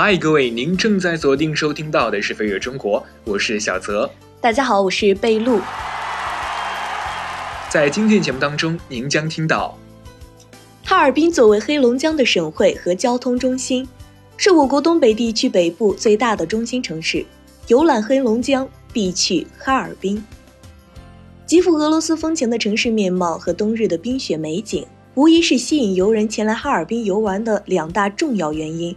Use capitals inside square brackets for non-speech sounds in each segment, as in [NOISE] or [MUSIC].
嗨，各位，您正在锁定收听到的是《飞跃中国》，我是小泽。大家好，我是贝露。在今天节目当中，您将听到，哈尔滨作为黑龙江的省会和交通中心，是我国东北地区北部最大的中心城市。游览黑龙江，必去哈尔滨。极富俄罗斯风情的城市面貌和冬日的冰雪美景，无疑是吸引游人前来哈尔滨游玩的两大重要原因。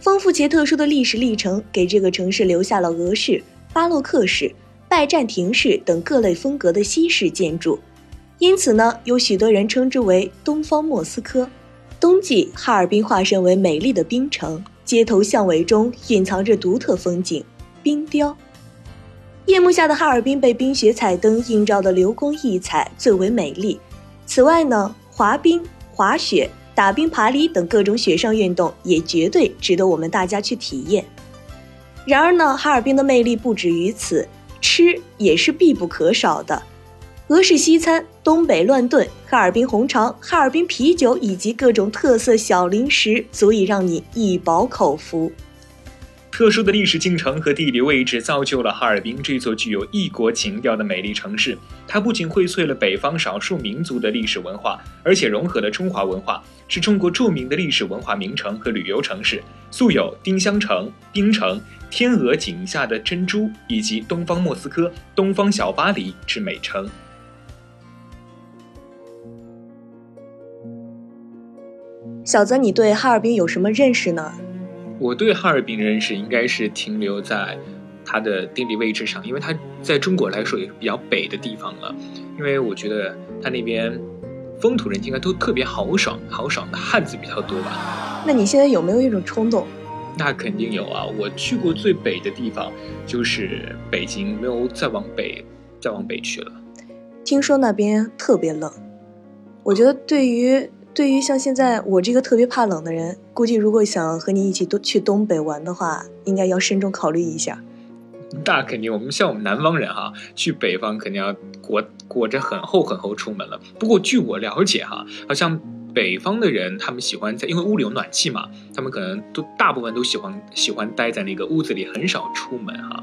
丰富且特殊的历史历程，给这个城市留下了俄式、巴洛克式。拜占庭式等各类风格的西式建筑，因此呢，有许多人称之为“东方莫斯科”。冬季，哈尔滨化身为美丽的冰城，街头巷尾中隐藏着独特风景——冰雕。夜幕下的哈尔滨被冰雪彩灯映照的流光溢彩最为美丽。此外呢，滑冰、滑雪、打冰、爬犁等各种雪上运动也绝对值得我们大家去体验。然而呢，哈尔滨的魅力不止于此。吃也是必不可少的，俄式西餐、东北乱炖、哈尔滨红肠、哈尔滨啤酒以及各种特色小零食，足以让你一饱口福。特殊的历史进程和地理位置造就了哈尔滨这座具有异国情调的美丽城市。它不仅荟萃了北方少数民族的历史文化，而且融合了中华文化，是中国著名的历史文化名城和旅游城市，素有“丁香城”“冰城”。天鹅颈下的珍珠，以及东方莫斯科、东方小巴黎之美称。小泽，你对哈尔滨有什么认识呢？我对哈尔滨认识应该是停留在它的地理位置上，因为它在中国来说也是比较北的地方了。因为我觉得它那边风土人情应该都特别豪爽，豪爽的汉子比较多吧。那你现在有没有一种冲动？那肯定有啊！我去过最北的地方就是北京，没有再往北，再往北去了。听说那边特别冷，我觉得对于对于像现在我这个特别怕冷的人，估计如果想和你一起都去东北玩的话，应该要慎重考虑一下。[LAUGHS] 那肯定，我们像我们南方人哈，去北方肯定要裹裹着很厚很厚出门了。不过据我了解哈，好像。北方的人，他们喜欢在，因为屋里有暖气嘛，他们可能都大部分都喜欢喜欢待在那个屋子里，很少出门哈。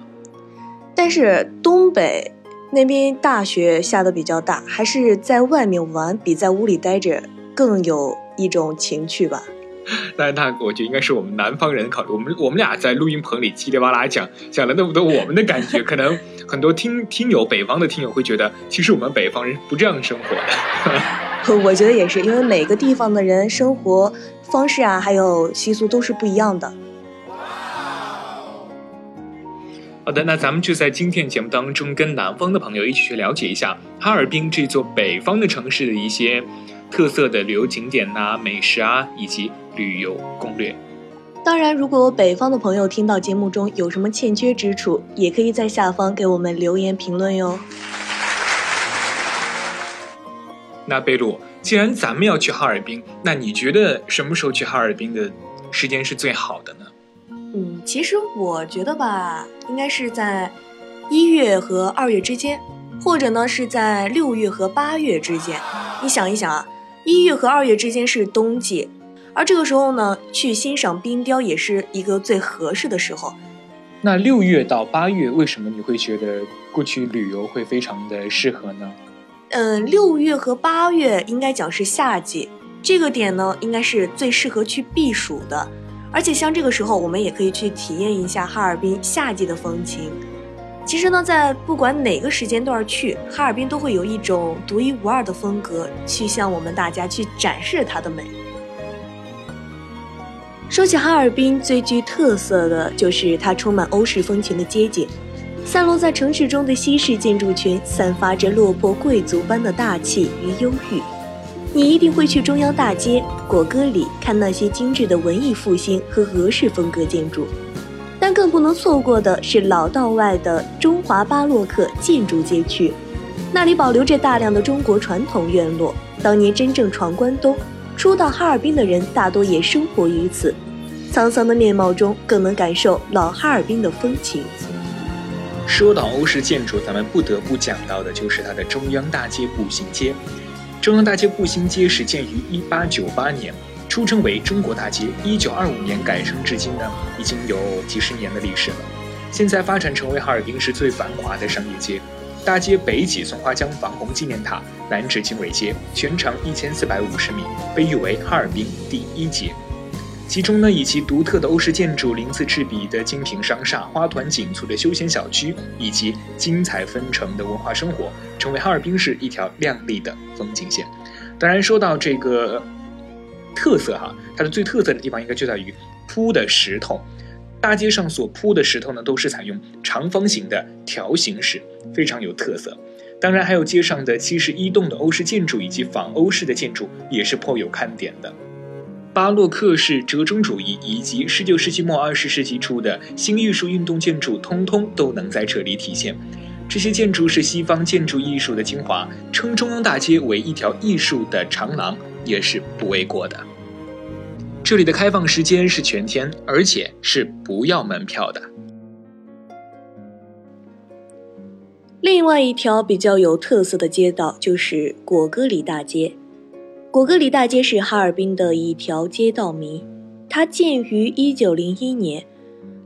但是东北那边大雪下的比较大，还是在外面玩比在屋里待着更有一种情趣吧。[LAUGHS] 那那我觉得应该是我们南方人考虑，我们我们俩在录音棚里叽里哇啦讲讲了那么多我们的感觉，可能 [LAUGHS] 很多听听友北方的听友会觉得，其实我们北方人不这样生活的。[LAUGHS] 我觉得也是，因为每个地方的人生活方式啊，还有习俗都是不一样的。好的，那咱们就在今天节目当中，跟南方的朋友一起去了解一下哈尔滨这座北方的城市的一些特色的旅游景点呐、美食啊，以及旅游攻略。当然，如果北方的朋友听到节目中有什么欠缺之处，也可以在下方给我们留言评论哟。那贝鲁，既然咱们要去哈尔滨，那你觉得什么时候去哈尔滨的时间是最好的呢？嗯，其实我觉得吧，应该是在一月和二月之间，或者呢是在六月和八月之间。你想一想啊，一月和二月之间是冬季，而这个时候呢，去欣赏冰雕也是一个最合适的时候。那六月到八月，为什么你会觉得过去旅游会非常的适合呢？嗯，六月和八月应该讲是夏季，这个点呢应该是最适合去避暑的，而且像这个时候，我们也可以去体验一下哈尔滨夏季的风情。其实呢，在不管哪个时间段去，哈尔滨都会有一种独一无二的风格，去向我们大家去展示它的美。说起哈尔滨，最具特色的就是它充满欧式风情的街景。散落在城市中的西式建筑群，散发着落魄贵族般的大气与忧郁。你一定会去中央大街、果戈里看那些精致的文艺复兴和俄式风格建筑，但更不能错过的是老道外的中华巴洛克建筑街区，那里保留着大量的中国传统院落。当年真正闯关东、初到哈尔滨的人，大多也生活于此。沧桑的面貌中，更能感受老哈尔滨的风情。说到欧式建筑，咱们不得不讲到的就是它的中央大街步行街。中央大街步行街始建于1898年，书称为中国大街。一九二五年改称至今呢，已经有几十年的历史了。现在发展成为哈尔滨市最繁华的商业街。大街北起松花江防洪纪念塔，南至经纬街，全长一千四百五十米，被誉为哈尔滨第一街。其中呢，以其独特的欧式建筑、鳞次栉比的精品商厦、花团锦簇的休闲小区，以及精彩纷呈的文化生活，成为哈尔滨市一条亮丽的风景线。当然，说到这个特色哈，它的最特色的地方应该就在于铺的石头。大街上所铺的石头呢，都是采用长方形的条形石，非常有特色。当然，还有街上的七十一栋的欧式建筑以及仿欧式的建筑，也是颇有看点的。巴洛克式折中主义以及十九世纪末二十世纪初的新艺术运动建筑，通通都能在这里体现。这些建筑是西方建筑艺术的精华，称中央大街为一条艺术的长廊，也是不为过的。这里的开放时间是全天，而且是不要门票的。另外一条比较有特色的街道就是果戈里大街。果戈里大街是哈尔滨的一条街道名，它建于一九零一年，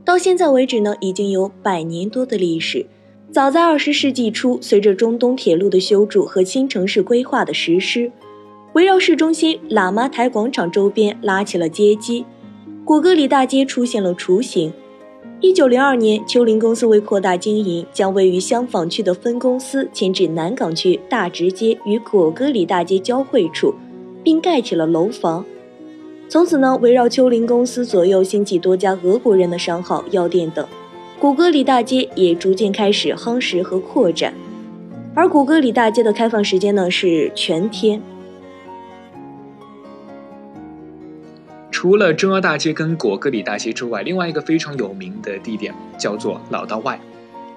到现在为止呢，已经有百年多的历史。早在二十世纪初，随着中东铁路的修筑和新城市规划的实施，围绕市中心喇嘛台广场周边拉起了街机，果戈里大街出现了雏形。一九零二年，丘陵公司为扩大经营，将位于香坊区的分公司迁至南岗区大直街与果戈里大街交汇处。并盖起了楼房，从此呢，围绕丘陵公司左右兴起多家俄国人的商号、药店等，古戈里大街也逐渐开始夯实和扩展。而古戈里大街的开放时间呢是全天。除了中央大街跟果戈里大街之外，另外一个非常有名的地点叫做老道外。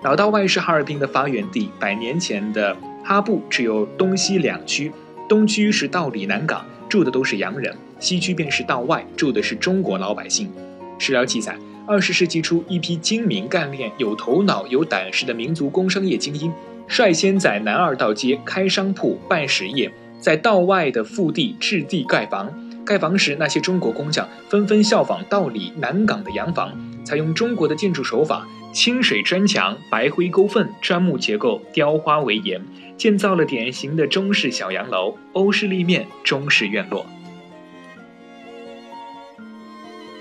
老道外是哈尔滨的发源地，百年前的哈布只有东西两区。东区是道里南岗，住的都是洋人；西区便是道外，住的是中国老百姓。史料记载，二十世纪初，一批精明干练、有头脑、有胆识的民族工商业精英，率先在南二道街开商铺、办实业，在道外的腹地置地盖房。盖房时，那些中国工匠纷纷效仿道里南港的洋房，采用中国的建筑手法：清水砖墙、白灰勾缝、砖木结构、雕花为檐。建造了典型的中式小洋楼、欧式立面、中式院落。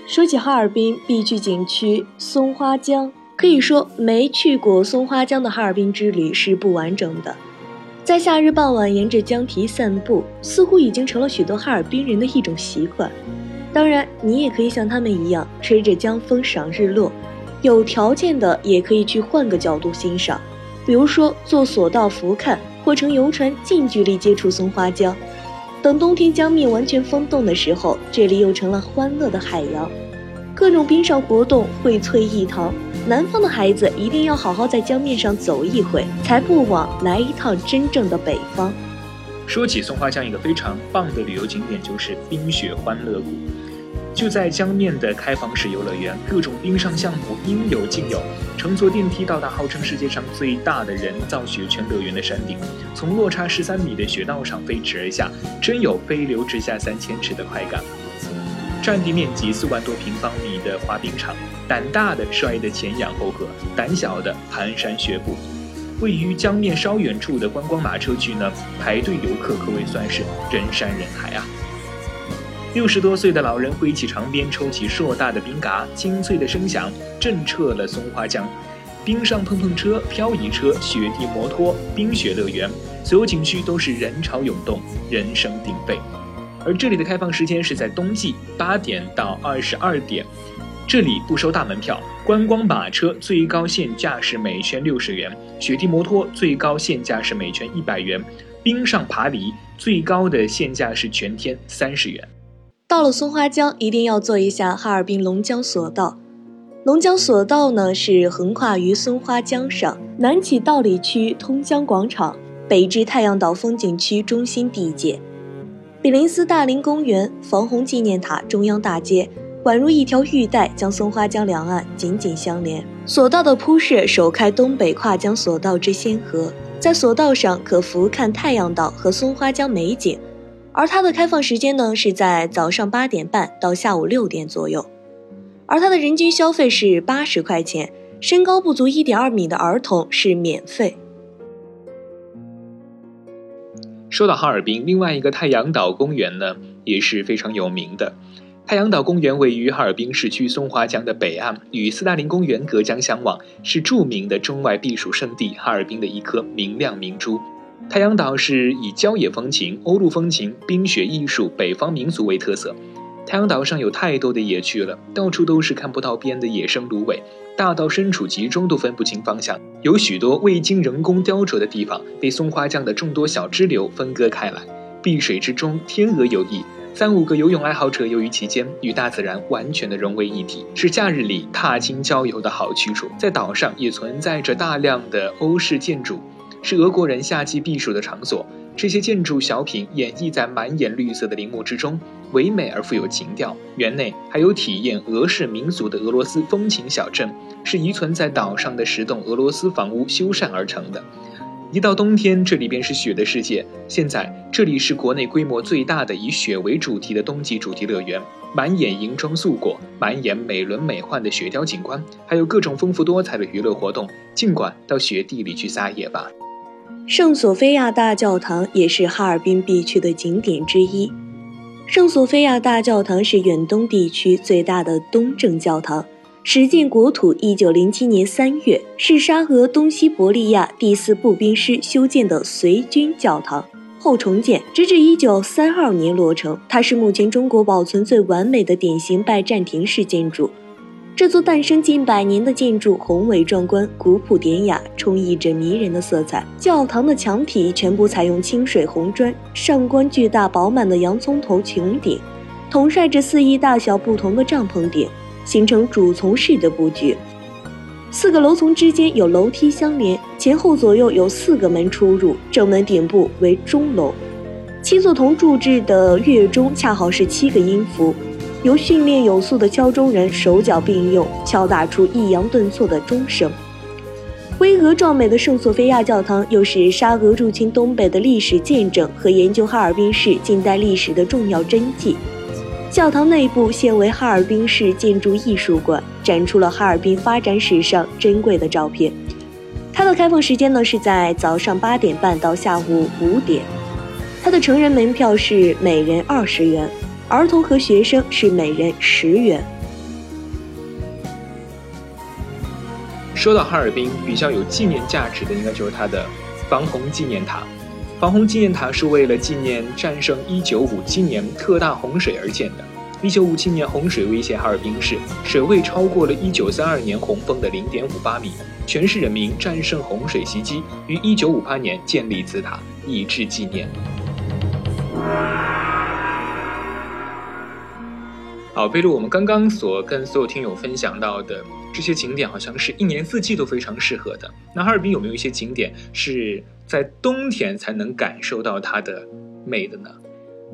说起哈尔滨必去景区松花江，可以说没去过松花江的哈尔滨之旅是不完整的。在夏日傍晚沿着江堤散步，似乎已经成了许多哈尔滨人的一种习惯。当然，你也可以像他们一样吹着江风赏日落，有条件的也可以去换个角度欣赏。比如说坐索道俯瞰，或乘游船近距离接触松花江。等冬天江面完全封冻的时候，这里又成了欢乐的海洋，各种冰上活动荟萃一堂。南方的孩子一定要好好在江面上走一回，才不枉来一趟真正的北方。说起松花江，一个非常棒的旅游景点就是冰雪欢乐谷。就在江面的开放式游乐园，各种冰上项目应有尽有。乘坐电梯到达号称世界上最大的人造雪圈乐园的山顶，从落差十三米的雪道上飞驰而下，真有飞流直下三千尺的快感。占地面积四万多平方米的滑冰场，胆大的摔得前仰后合，胆小的蹒跚学步。位于江面稍远处的观光马车区呢，排队游客可谓算是人山人海啊。六十多岁的老人挥起长鞭，抽起硕大的冰嘎，清脆的声响震彻了松花江。冰上碰碰车、漂移车、雪地摩托、冰雪乐园，所有景区都是人潮涌动，人声鼎沸。而这里的开放时间是在冬季八点到二十二点，这里不收大门票。观光马车最高限价是每圈六十元，雪地摩托最高限价是每圈一百元，冰上爬犁最高的限价是全天三十元。到了松花江，一定要做一下哈尔滨龙江索道。龙江索道呢，是横跨于松花江上，南起道里区通江广场，北至太阳岛风景区中心地界，比林斯大林公园、防洪纪念塔、中央大街，宛如一条玉带，将松花江两岸紧紧相连。索道的铺设首开东北跨江索道之先河，在索道上可俯瞰太阳岛和松花江美景。而它的开放时间呢是在早上八点半到下午六点左右，而它的人均消费是八十块钱，身高不足一点二米的儿童是免费。说到哈尔滨，另外一个太阳岛公园呢也是非常有名的。太阳岛公园位于哈尔滨市区松花江的北岸，与斯大林公园隔江相望，是著名的中外避暑胜地哈尔滨的一颗明亮明珠。太阳岛是以郊野风情、欧陆风情、冰雪艺术、北方民俗为特色。太阳岛上有太多的野趣了，到处都是看不到边的野生芦苇，大到身处其中都分不清方向。有许多未经人工雕琢的地方，被松花江的众多小支流分割开来，碧水之中天鹅游弋。三五个游泳爱好者游于其间，与大自然完全的融为一体，是假日里踏青郊游的好去处。在岛上也存在着大量的欧式建筑。是俄国人夏季避暑的场所。这些建筑小品演绎在满眼绿色的林木之中，唯美而富有情调。园内还有体验俄式民俗的俄罗斯风情小镇，是遗存在岛上的十栋俄罗斯房屋修缮而成的。一到冬天，这里便是雪的世界。现在这里是国内规模最大的以雪为主题的冬季主题乐园，满眼银装素裹，满眼美轮美奂的雪雕景观，还有各种丰富多彩的娱乐活动。尽管到雪地里去撒野吧。圣索菲亚大教堂也是哈尔滨必去的景点之一。圣索菲亚大教堂是远东地区最大的东正教堂，始建国土一九零七年三月，是沙俄东西伯利亚第四步兵师修建的随军教堂，后重建，直至一九三二年落成。它是目前中国保存最完美的典型拜占庭式建筑。这座诞生近百年的建筑宏伟壮观、古朴典雅，充溢着迷人的色彩。教堂的墙体全部采用清水红砖，上观巨大饱满的洋葱头穹顶，统帅着四翼大小不同的帐篷顶，形成主从式的布局。四个楼层之间有楼梯相连，前后左右有四个门出入，正门顶部为钟楼。七座铜铸制的月钟恰好是七个音符。由训练有素的敲钟人手脚并用，敲打出抑扬顿挫的钟声。巍峨壮美的圣索菲亚教堂，又是沙俄入侵东北的历史见证和研究哈尔滨市近代历史的重要真迹。教堂内部现为哈尔滨市建筑艺术馆，展出了哈尔滨发展史上珍贵的照片。它的开放时间呢是在早上八点半到下午五点。它的成人门票是每人二十元。儿童和学生是每人十元。说到哈尔滨，比较有纪念价值的，应该就是它的防洪纪念塔。防洪纪念塔是为了纪念战胜1957年特大洪水而建的。1957年洪水威胁哈尔滨市，水位超过了1932年洪峰的0.58米，全市人民战胜洪水袭击，于1958年建立此塔，以致纪念。好，贝露，我们刚刚所跟所有听友分享到的这些景点，好像是一年四季都非常适合的。那哈尔滨有没有一些景点是在冬天才能感受到它的美的呢？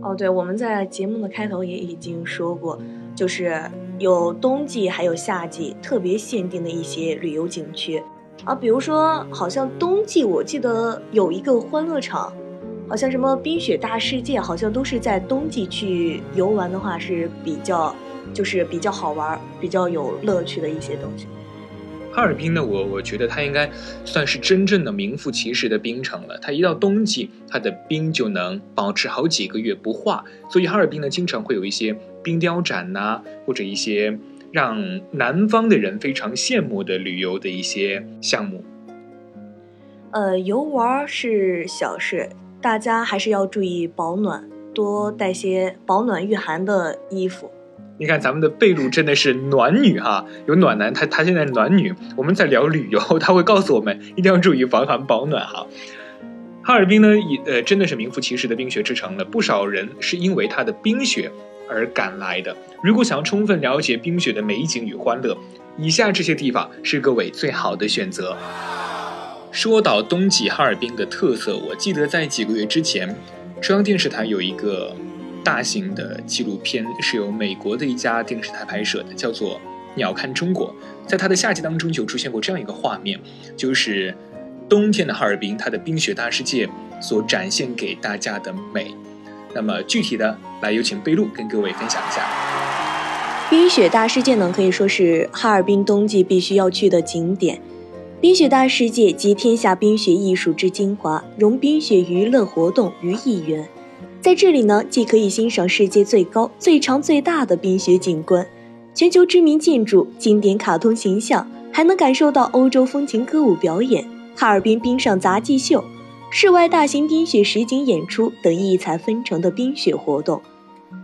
哦，对，我们在节目的开头也已经说过，就是有冬季还有夏季特别限定的一些旅游景区啊，比如说，好像冬季我记得有一个欢乐场。好像什么冰雪大世界，好像都是在冬季去游玩的话是比较，就是比较好玩、比较有乐趣的一些东西。哈尔滨呢，我我觉得它应该算是真正的名副其实的冰城了。它一到冬季，它的冰就能保持好几个月不化，所以哈尔滨呢，经常会有一些冰雕展呐，或者一些让南方的人非常羡慕的旅游的一些项目。呃，游玩是小事。大家还是要注意保暖，多带些保暖御寒的衣服。你看咱们的贝露真的是暖女哈，有暖男，他他现在暖女。我们在聊旅游，[LAUGHS] 他会告诉我们一定要注意防寒保暖哈。哈尔滨呢，也呃真的是名副其实的冰雪之城了，不少人是因为它的冰雪而赶来的。如果想要充分了解冰雪的美景与欢乐，以下这些地方是各位最好的选择。说到冬季哈尔滨的特色，我记得在几个月之前，中央电视台有一个大型的纪录片，是由美国的一家电视台拍摄的，叫做《鸟瞰中国》。在它的夏季当中，就出现过这样一个画面，就是冬天的哈尔滨，它的冰雪大世界所展现给大家的美。那么具体的，来有请贝露跟各位分享一下。冰雪大世界呢，可以说是哈尔滨冬季必须要去的景点。冰雪大世界集天下冰雪艺术之精华，融冰雪娱乐活动于一元。在这里呢，既可以欣赏世界最高、最长、最大的冰雪景观，全球知名建筑、经典卡通形象，还能感受到欧洲风情歌舞表演、哈尔滨冰上杂技秀、室外大型冰雪实景演出等异彩纷呈的冰雪活动。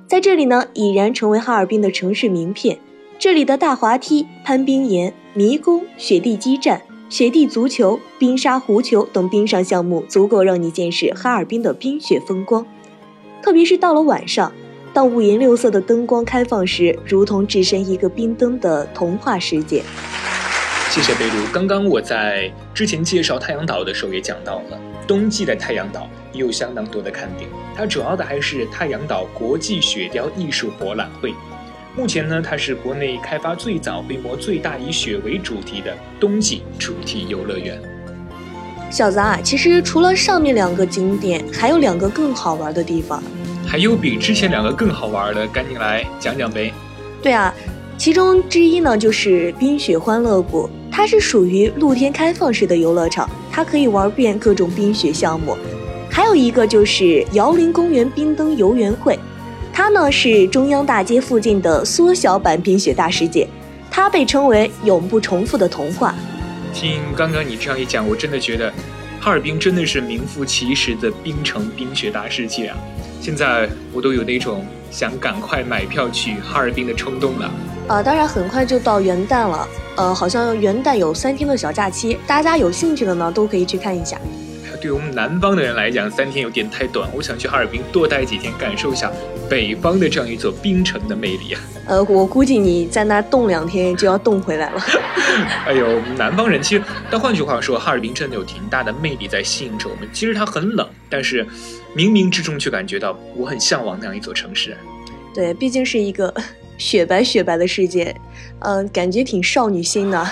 在这里呢，已然成为哈尔滨的城市名片。这里的大滑梯、攀冰岩、迷宫、雪地基站。雪地足球、冰沙壶球等冰上项目，足够让你见识哈尔滨的冰雪风光。特别是到了晚上，当五颜六色的灯光开放时，如同置身一个冰灯的童话世界。谢谢贝鲁。刚刚我在之前介绍太阳岛的时候也讲到了，冬季的太阳岛也有相当多的看点。它主要的还是太阳岛国际雪雕艺术博览会。目前呢，它是国内开发最早、规模最大、以雪为主题的冬季主题游乐园。小子啊，其实除了上面两个景点，还有两个更好玩的地方。还有比之前两个更好玩的，赶紧来讲讲呗。对啊，其中之一呢就是冰雪欢乐谷，它是属于露天开放式的游乐场，它可以玩遍各种冰雪项目。还有一个就是瑶林公园冰灯游园会。它呢是中央大街附近的缩小版冰雪大世界，它被称为永不重复的童话。听刚刚你这样一讲，我真的觉得哈尔滨真的是名副其实的冰城冰雪大世界啊！现在我都有那种想赶快买票去哈尔滨的冲动了。呃，当然很快就到元旦了，呃，好像元旦有三天的小假期，大家有兴趣的呢都可以去看一下。对我们南方的人来讲，三天有点太短。我想去哈尔滨多待几天，感受一下北方的这样一座冰城的魅力啊。呃，我估计你在那冻两天就要冻回来了。[LAUGHS] 哎呦，南方人其实，但换句话说，哈尔滨真的有挺大的魅力在吸引着我们。其实它很冷，但是冥冥之中却感觉到我很向往那样一座城市。对，毕竟是一个雪白雪白的世界，嗯，感觉挺少女心的。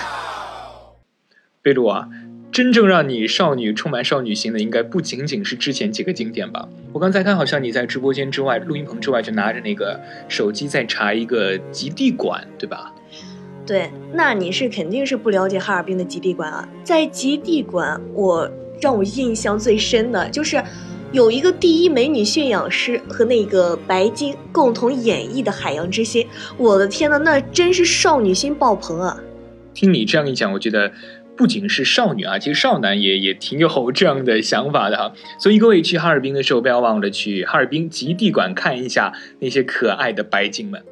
贝鲁啊。真正让你少女充满少女心的，应该不仅仅是之前几个经典吧？我刚才看，好像你在直播间之外、录音棚之外，就拿着那个手机在查一个极地馆，对吧？对，那你是肯定是不了解哈尔滨的极地馆啊。在极地馆，我让我印象最深的就是有一个第一美女驯养师和那个白鲸共同演绎的《海洋之心》。我的天呐，那真是少女心爆棚啊！听你这样一讲，我觉得。不仅是少女啊，其实少男也也挺有这样的想法的哈。所以各位去哈尔滨的时候，不要忘了去哈尔滨极地馆看一下那些可爱的白鲸们。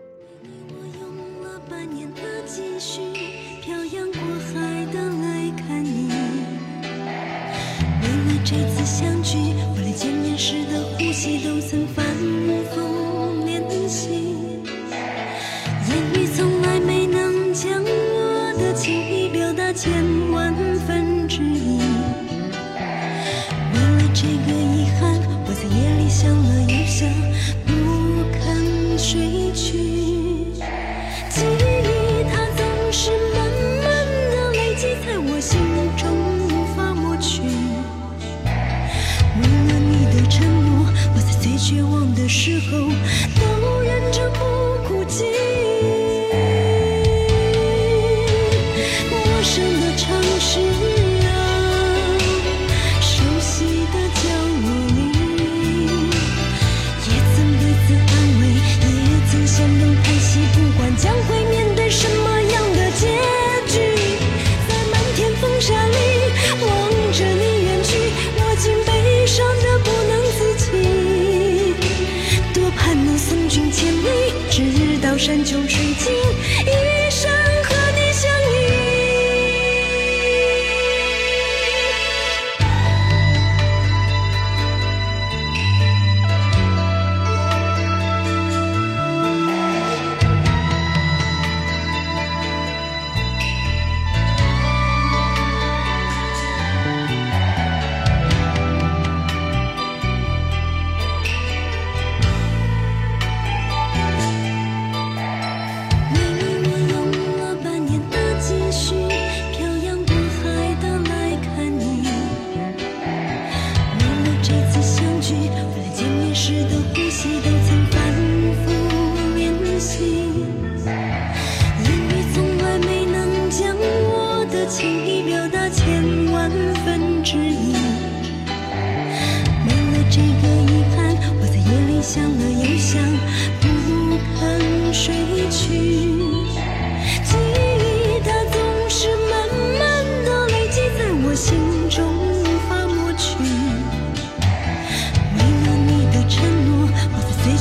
山丘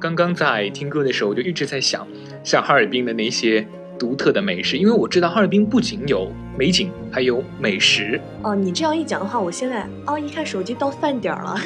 刚刚在听歌的时候，我就一直在想，像哈尔滨的那些独特的美食，因为我知道哈尔滨不仅有美景，还有美食。哦，你这样一讲的话，我现在哦一看手机到饭点儿了。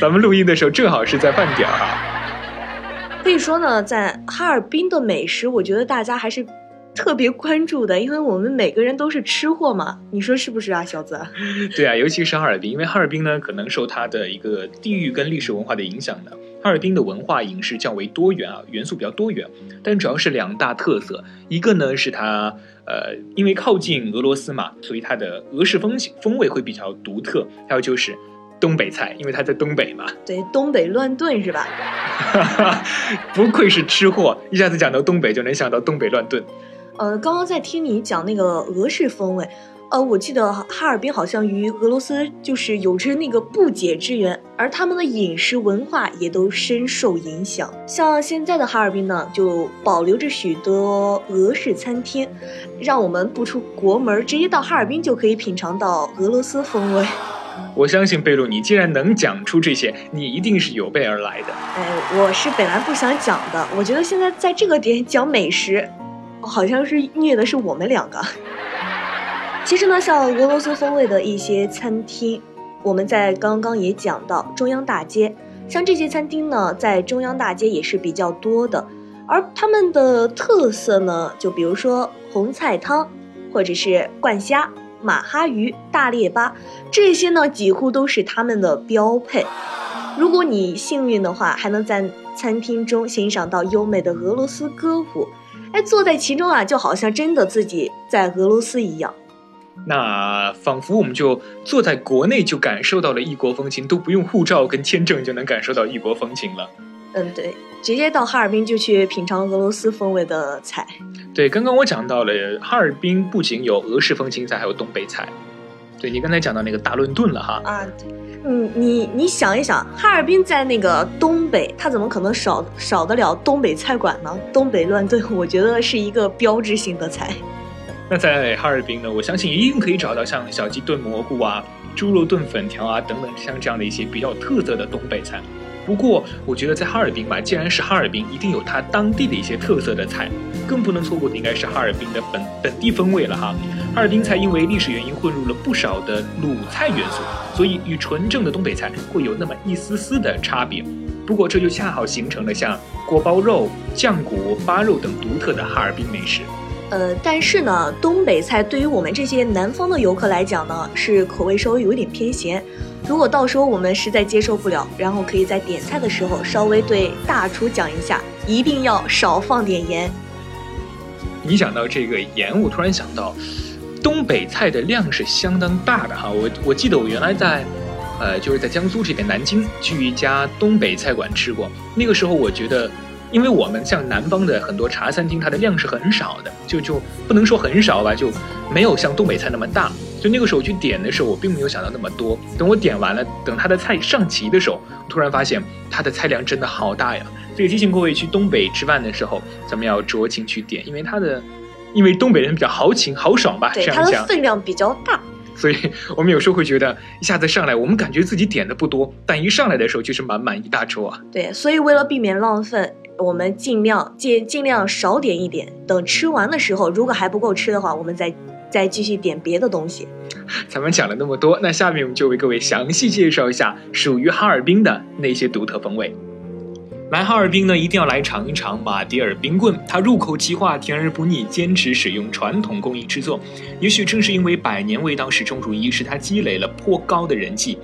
咱们录音的时候正好是在饭点儿哈。可以说呢，在哈尔滨的美食，我觉得大家还是特别关注的，因为我们每个人都是吃货嘛。你说是不是啊，小子？[LAUGHS] 对啊，尤其是哈尔滨，因为哈尔滨呢，可能受它的一个地域跟历史文化的影响呢，哈尔滨的文化饮食较为多元啊，元素比较多元，但主要是两大特色，一个呢是它呃，因为靠近俄罗斯嘛，所以它的俄式风风味会比较独特，还有就是东北菜，因为它在东北嘛。对，东北乱炖是吧？[LAUGHS] 不愧是吃货，一下子讲到东北就能想到东北乱炖。呃，刚刚在听你讲那个俄式风味，呃，我记得哈尔滨好像与俄罗斯就是有着那个不解之缘，而他们的饮食文化也都深受影响。像现在的哈尔滨呢，就保留着许多俄式餐厅，让我们不出国门，直接到哈尔滨就可以品尝到俄罗斯风味。[LAUGHS] 我相信贝露，你既然能讲出这些，你一定是有备而来的。哎，我是本来不想讲的，我觉得现在在这个点讲美食，好像是虐的是我们两个。其实呢，像俄罗斯风味的一些餐厅，我们在刚刚也讲到中央大街，像这些餐厅呢，在中央大街也是比较多的，而他们的特色呢，就比如说红菜汤，或者是灌虾、马哈鱼、大列巴，这些呢几乎都是他们的标配。如果你幸运的话，还能在餐厅中欣赏到优美的俄罗斯歌舞，哎，坐在其中啊，就好像真的自己在俄罗斯一样。那仿佛我们就坐在国内就感受到了异国风情，都不用护照跟签证就能感受到异国风情了。嗯，对，直接到哈尔滨就去品尝俄罗斯风味的菜。对，刚刚我讲到了哈尔滨不仅有俄式风情菜，还有东北菜。对你刚才讲到那个大乱炖了哈，啊，嗯，你你想一想，哈尔滨在那个东北，它怎么可能少少得了东北菜馆呢？东北乱炖，我觉得是一个标志性的菜。那在哈尔滨呢，我相信一定可以找到像小鸡炖蘑菇啊、猪肉炖粉条啊等等像这样的一些比较特色的东北菜。不过，我觉得在哈尔滨吧，既然是哈尔滨，一定有它当地的一些特色的菜，更不能错过的应该是哈尔滨的本本地风味了哈。哈尔滨菜因为历史原因混入了不少的鲁菜元素，所以与纯正的东北菜会有那么一丝丝的差别。不过这就恰好形成了像锅包肉、酱骨、八肉等独特的哈尔滨美食。呃，但是呢，东北菜对于我们这些南方的游客来讲呢，是口味稍微有一点偏咸。如果到时候我们实在接受不了，然后可以在点菜的时候稍微对大厨讲一下，一定要少放点盐。你讲到这个盐，我突然想到，东北菜的量是相当大的哈。我我记得我原来在，呃，就是在江苏这边南京去一家东北菜馆吃过，那个时候我觉得，因为我们像南方的很多茶餐厅，它的量是很少的，就就不能说很少吧，就没有像东北菜那么大。就那个时候去点的时候，我并没有想到那么多。等我点完了，等他的菜上齐的时候，突然发现他的菜量真的好大呀！所以提醒各位去东北吃饭的时候，咱们要酌情去点，因为他的，因为东北人比较豪情豪爽吧，对，它的分量比较大。所以我们有时候会觉得一下子上来，我们感觉自己点的不多，但一上来的时候就是满满一大桌啊。对，所以为了避免浪费，我们尽量尽尽量少点一点。等吃完的时候，如果还不够吃的话，我们再。再继续点别的东西。咱们讲了那么多，那下面我们就为各位详细介绍一下属于哈尔滨的那些独特风味。来哈尔滨呢，一定要来尝一尝马迭尔冰棍，它入口即化，甜而不腻，坚持使用传统工艺制作。也许正是因为百年味道始终如一，使它积累了颇高的人气。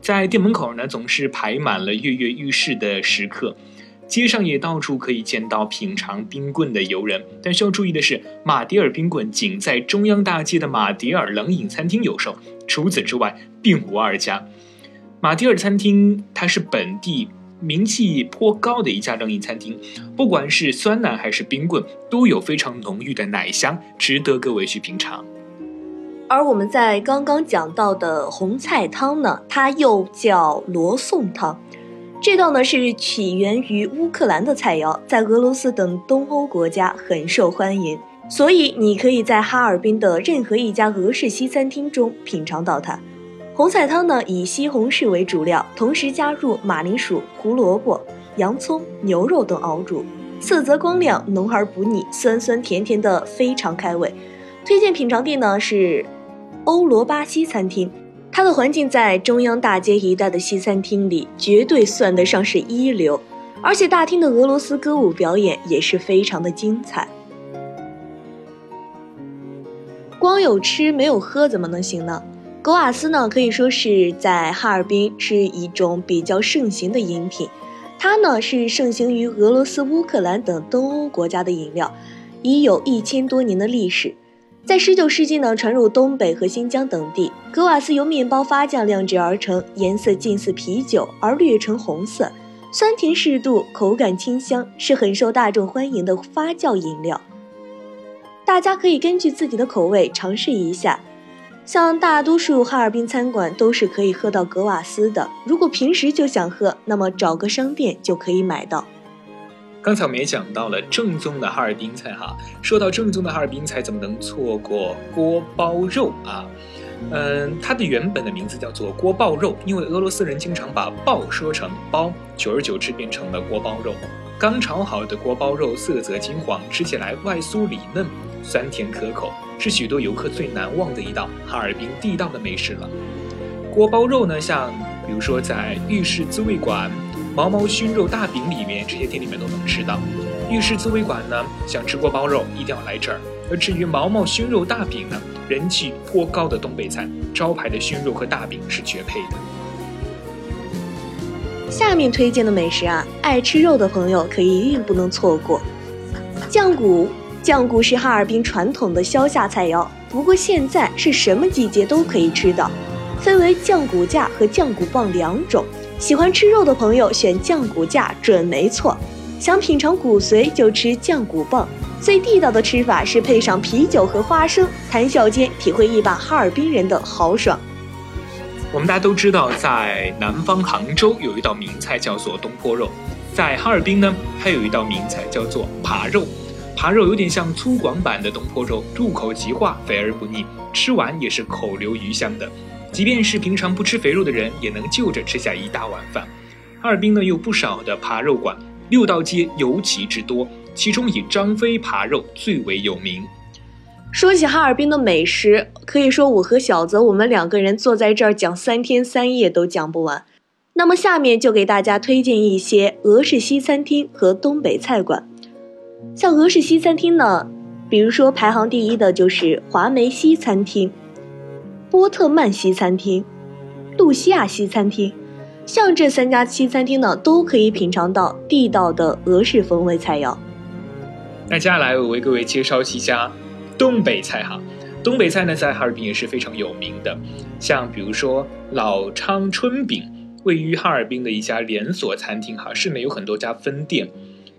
在店门口呢，总是排满了跃跃欲试的食客。街上也到处可以见到品尝冰棍的游人，但需要注意的是，马迭尔冰棍仅在中央大街的马迭尔冷饮餐厅有售，除此之外并无二家。马迭尔餐厅它是本地名气颇高的一家冷饮餐厅，不管是酸奶还是冰棍，都有非常浓郁的奶香，值得各位去品尝。而我们在刚刚讲到的红菜汤呢，它又叫罗宋汤。这道呢是起源于乌克兰的菜肴，在俄罗斯等东欧国家很受欢迎，所以你可以在哈尔滨的任何一家俄式西餐厅中品尝到它。红菜汤呢以西红柿为主料，同时加入马铃薯、胡萝卜、洋葱、牛肉等熬煮，色泽光亮，浓而不腻，酸酸甜甜的，非常开胃。推荐品尝地呢是欧罗巴西餐厅。它的环境在中央大街一带的西餐厅里，绝对算得上是一流。而且大厅的俄罗斯歌舞表演也是非常的精彩。光有吃没有喝怎么能行呢？格瓦斯呢，可以说是在哈尔滨是一种比较盛行的饮品。它呢是盛行于俄罗斯、乌克兰等东欧国家的饮料，已有一千多年的历史。在十九世纪呢，传入东北和新疆等地。格瓦斯由面包发酵酿制而成，颜色近似啤酒，而略呈红色，酸甜适度，口感清香，是很受大众欢迎的发酵饮料。大家可以根据自己的口味尝试一下。像大多数哈尔滨餐馆都是可以喝到格瓦斯的。如果平时就想喝，那么找个商店就可以买到。刚才我们也讲到了正宗的哈尔滨菜哈，说到正宗的哈尔滨菜，怎么能错过锅包肉啊？嗯，它的原本的名字叫做锅爆肉，因为俄罗斯人经常把爆说成包，久而久之变成了锅包肉。刚炒好的锅包肉色泽金黄，吃起来外酥里嫩，酸甜可口，是许多游客最难忘的一道哈尔滨地道的美食了。锅包肉呢，像比如说在浴室滋味馆。毛毛熏肉大饼里面，这些店里面都能吃到。浴室滋味馆呢，想吃锅包肉一定要来这儿。而至于毛毛熏肉大饼呢，人气颇高的东北菜，招牌的熏肉和大饼是绝配的。下面推荐的美食啊，爱吃肉的朋友可一定不能错过。酱骨，酱骨是哈尔滨传统的消夏菜肴，不过现在是什么季节都可以吃到，分为酱骨架和酱骨棒两种。喜欢吃肉的朋友选酱骨架准没错，想品尝骨髓就吃酱骨棒。最地道的吃法是配上啤酒和花生，谈笑间体会一把哈尔滨人的豪爽。我们大家都知道，在南方杭州有一道名菜叫做东坡肉，在哈尔滨呢，还有一道名菜叫做扒肉。扒肉有点像粗犷版的东坡肉，入口即化，肥而不腻，吃完也是口留余香的。即便是平常不吃肥肉的人，也能就着吃下一大碗饭。哈尔滨呢有不少的扒肉馆，六道街尤其之多。其中以张飞扒肉最为有名。说起哈尔滨的美食，可以说我和小泽我们两个人坐在这儿讲三天三夜都讲不完。那么下面就给大家推荐一些俄式西餐厅和东北菜馆。像俄式西餐厅呢，比如说排行第一的就是华梅西餐厅、波特曼西餐厅、露西亚西餐厅。像这三家西餐厅呢，都可以品尝到地道的俄式风味菜肴。那接下来我为各位介绍几家东北菜哈，东北菜呢在哈尔滨也是非常有名的，像比如说老昌春饼，位于哈尔滨的一家连锁餐厅哈，市内有很多家分店，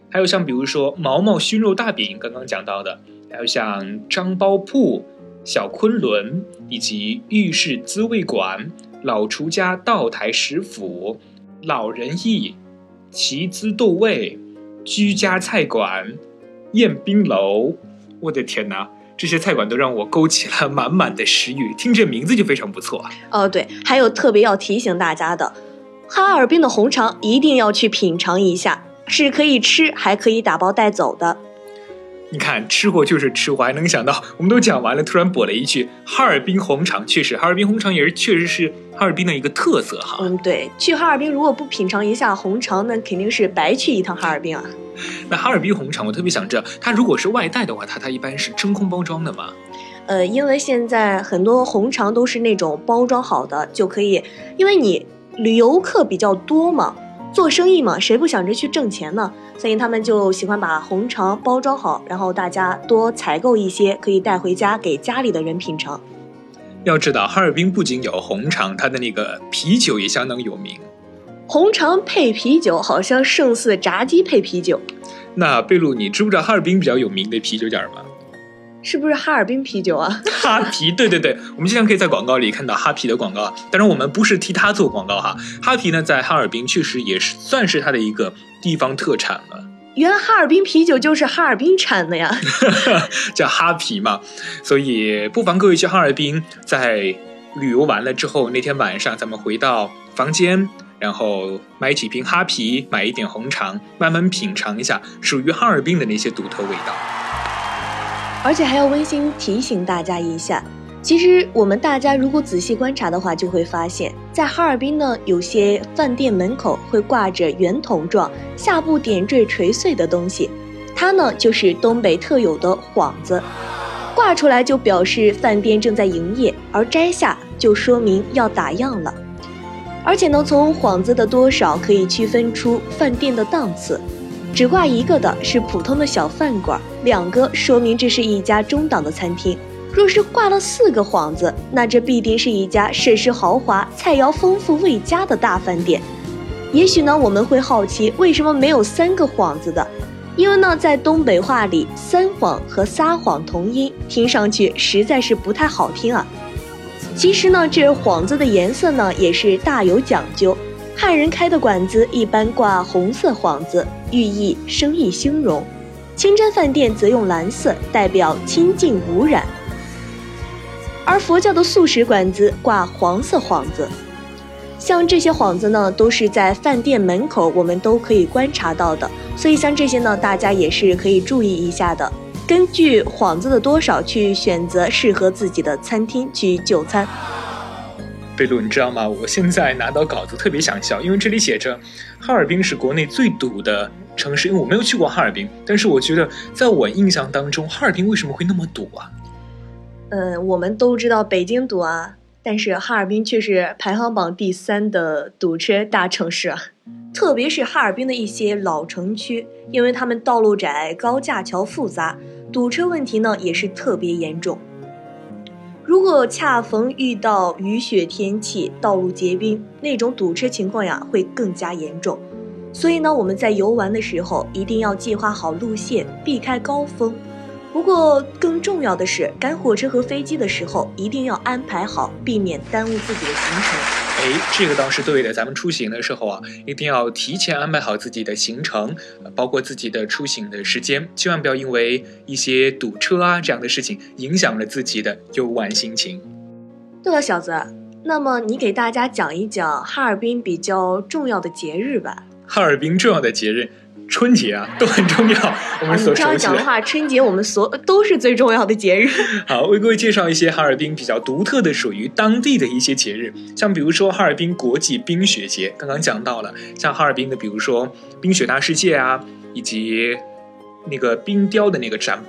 还有像比如说毛毛熏肉大饼，刚刚讲到的，还有像张包铺、小昆仑以及浴室滋味馆、老厨家道台食府、老人意、奇滋豆味、居家菜馆。宴宾楼，我的天哪！这些菜馆都让我勾起了满满的食欲，听这名字就非常不错。哦，对，还有特别要提醒大家的，哈尔滨的红肠一定要去品尝一下，是可以吃，还可以打包带走的。你看，吃货就是吃货，还能想到我们都讲完了，突然补了一句哈尔滨红肠。确实，哈尔滨红肠也是确实是哈尔滨的一个特色哈。嗯，对，去哈尔滨如果不品尝一下红肠，那肯定是白去一趟哈尔滨啊。那哈尔滨红肠，我特别想知道，它如果是外带的话，它它一般是真空包装的吗？呃，因为现在很多红肠都是那种包装好的，就可以，因为你旅游客比较多嘛。做生意嘛，谁不想着去挣钱呢？所以他们就喜欢把红肠包装好，然后大家多采购一些，可以带回家给家里的人品尝。要知道，哈尔滨不仅有红肠，它的那个啤酒也相当有名。红肠配啤酒，好像胜似炸鸡配啤酒。那贝露，你知不知道哈尔滨比较有名的啤酒点吗？是不是哈尔滨啤酒啊？[LAUGHS] 哈啤，对对对，我们经常可以在广告里看到哈啤的广告，当然我们不是替他做广告哈。哈啤呢，在哈尔滨确实也是算是它的一个地方特产了。原来哈尔滨啤酒就是哈尔滨产的呀，[LAUGHS] 叫哈啤嘛。所以不妨各位去哈尔滨，在旅游完了之后，那天晚上咱们回到房间，然后买几瓶哈啤，买一点红肠，慢慢品尝一下属于哈尔滨的那些独特味道。而且还要温馨提醒大家一下，其实我们大家如果仔细观察的话，就会发现，在哈尔滨呢，有些饭店门口会挂着圆筒状、下部点缀垂穗的东西，它呢就是东北特有的幌子，挂出来就表示饭店正在营业，而摘下就说明要打烊了。而且呢，从幌子的多少可以区分出饭店的档次。只挂一个的是普通的小饭馆，两个说明这是一家中档的餐厅。若是挂了四个幌子，那这必定是一家设施豪华、菜肴丰富、味佳的大饭店。也许呢，我们会好奇为什么没有三个幌子的？因为呢，在东北话里，三谎和撒谎同音，听上去实在是不太好听啊。其实呢，这幌子的颜色呢，也是大有讲究。汉人开的馆子一般挂红色幌子，寓意生意兴隆；清真饭店则用蓝色，代表清净无染。而佛教的素食馆子挂黄色幌子。像这些幌子呢，都是在饭店门口我们都可以观察到的，所以像这些呢，大家也是可以注意一下的，根据幌子的多少去选择适合自己的餐厅去就餐。贝露，你知道吗？我现在拿到稿子特别想笑，因为这里写着，哈尔滨是国内最堵的城市。因为我没有去过哈尔滨，但是我觉得在我印象当中，哈尔滨为什么会那么堵啊？嗯，我们都知道北京堵啊，但是哈尔滨却是排行榜第三的堵车大城市。特别是哈尔滨的一些老城区，因为他们道路窄、高架桥复杂，堵车问题呢也是特别严重。如果恰逢遇到雨雪天气，道路结冰，那种堵车情况呀会更加严重。所以呢，我们在游玩的时候一定要计划好路线，避开高峰，不过更重要的是，赶火车和飞机的时候一定要安排好，避免耽误自己的行程。哎，这个倒是对的。咱们出行的时候啊，一定要提前安排好自己的行程，包括自己的出行的时间，千万不要因为一些堵车啊这样的事情，影响了自己的游玩心情。对了，小子，那么你给大家讲一讲哈尔滨比较重要的节日吧。哈尔滨重要的节日。春节啊，都很重要。[LAUGHS] 我们所这样讲的话，春节我们所都是最重要的节日。[LAUGHS] 好，为各位介绍一些哈尔滨比较独特的、属于当地的一些节日，像比如说哈尔滨国际冰雪节，刚刚讲到了，像哈尔滨的，比如说冰雪大世界啊，以及那个冰雕的那个展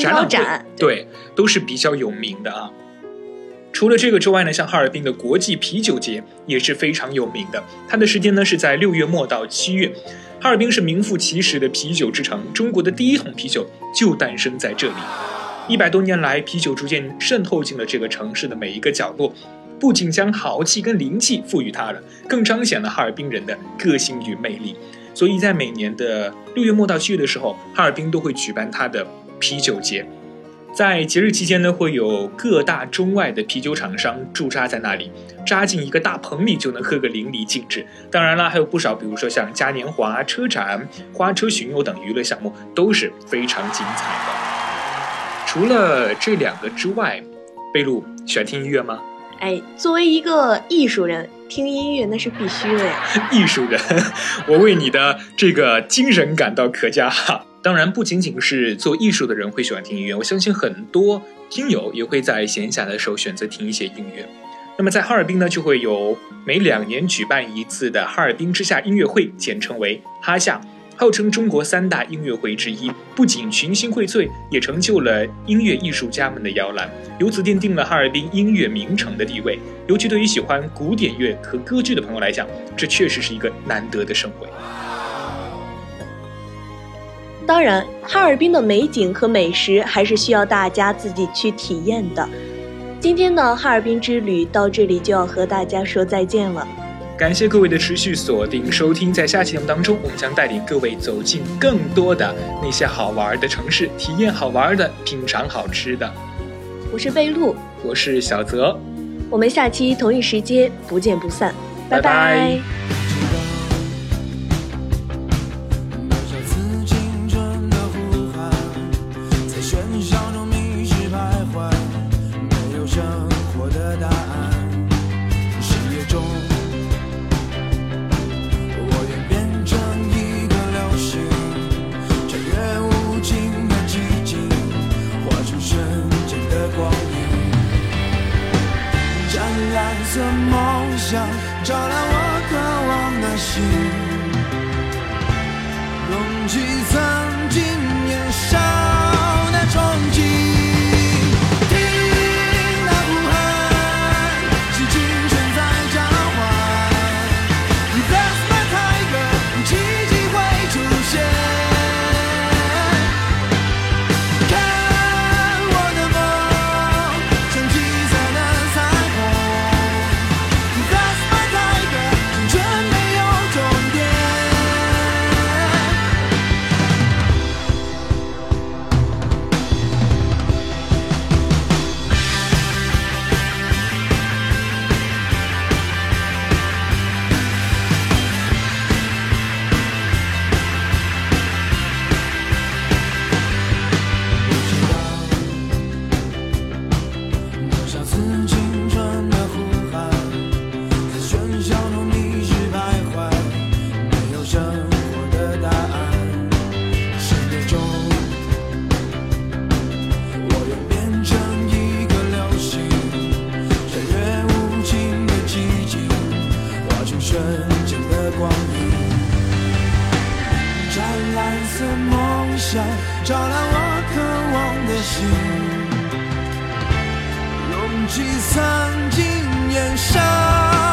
展览展，对，都是比较有名的啊。除了这个之外呢，像哈尔滨的国际啤酒节也是非常有名的，它的时间呢是在六月末到七月。哈尔滨是名副其实的啤酒之城，中国的第一桶啤酒就诞生在这里。一百多年来，啤酒逐渐渗透进了这个城市的每一个角落，不仅将豪气跟灵气赋予它了，更彰显了哈尔滨人的个性与魅力。所以在每年的六月末到七月的时候，哈尔滨都会举办它的啤酒节。在节日期间呢，会有各大中外的啤酒厂商驻扎在那里，扎进一个大棚里就能喝个淋漓尽致。当然了，还有不少，比如说像嘉年华、车展、花车巡游等娱乐项目都是非常精彩的。除了这两个之外，贝露喜欢听音乐吗？哎，作为一个艺术人，听音乐那是必须的呀。[LAUGHS] 艺术人，[LAUGHS] 我为你的这个精神感到可嘉哈。当然，不仅仅是做艺术的人会喜欢听音乐，我相信很多听友也会在闲暇的时候选择听一些音乐。那么在哈尔滨呢，就会有每两年举办一次的哈尔滨之夏音乐会，简称为哈夏，号称中国三大音乐会之一。不仅群星荟萃，也成就了音乐艺术家们的摇篮，由此奠定了哈尔滨音乐名城的地位。尤其对于喜欢古典乐和歌剧的朋友来讲，这确实是一个难得的盛会。当然，哈尔滨的美景和美食还是需要大家自己去体验的。今天的哈尔滨之旅到这里就要和大家说再见了。感谢各位的持续锁定收听，在下期节目当中，我们将带领各位走进更多的那些好玩的城市，体验好玩的，品尝好吃的。我是贝露，我是小泽，我们下期同一时间不见不散，拜拜。照梦想照亮我渴望的心，勇气曾经年少。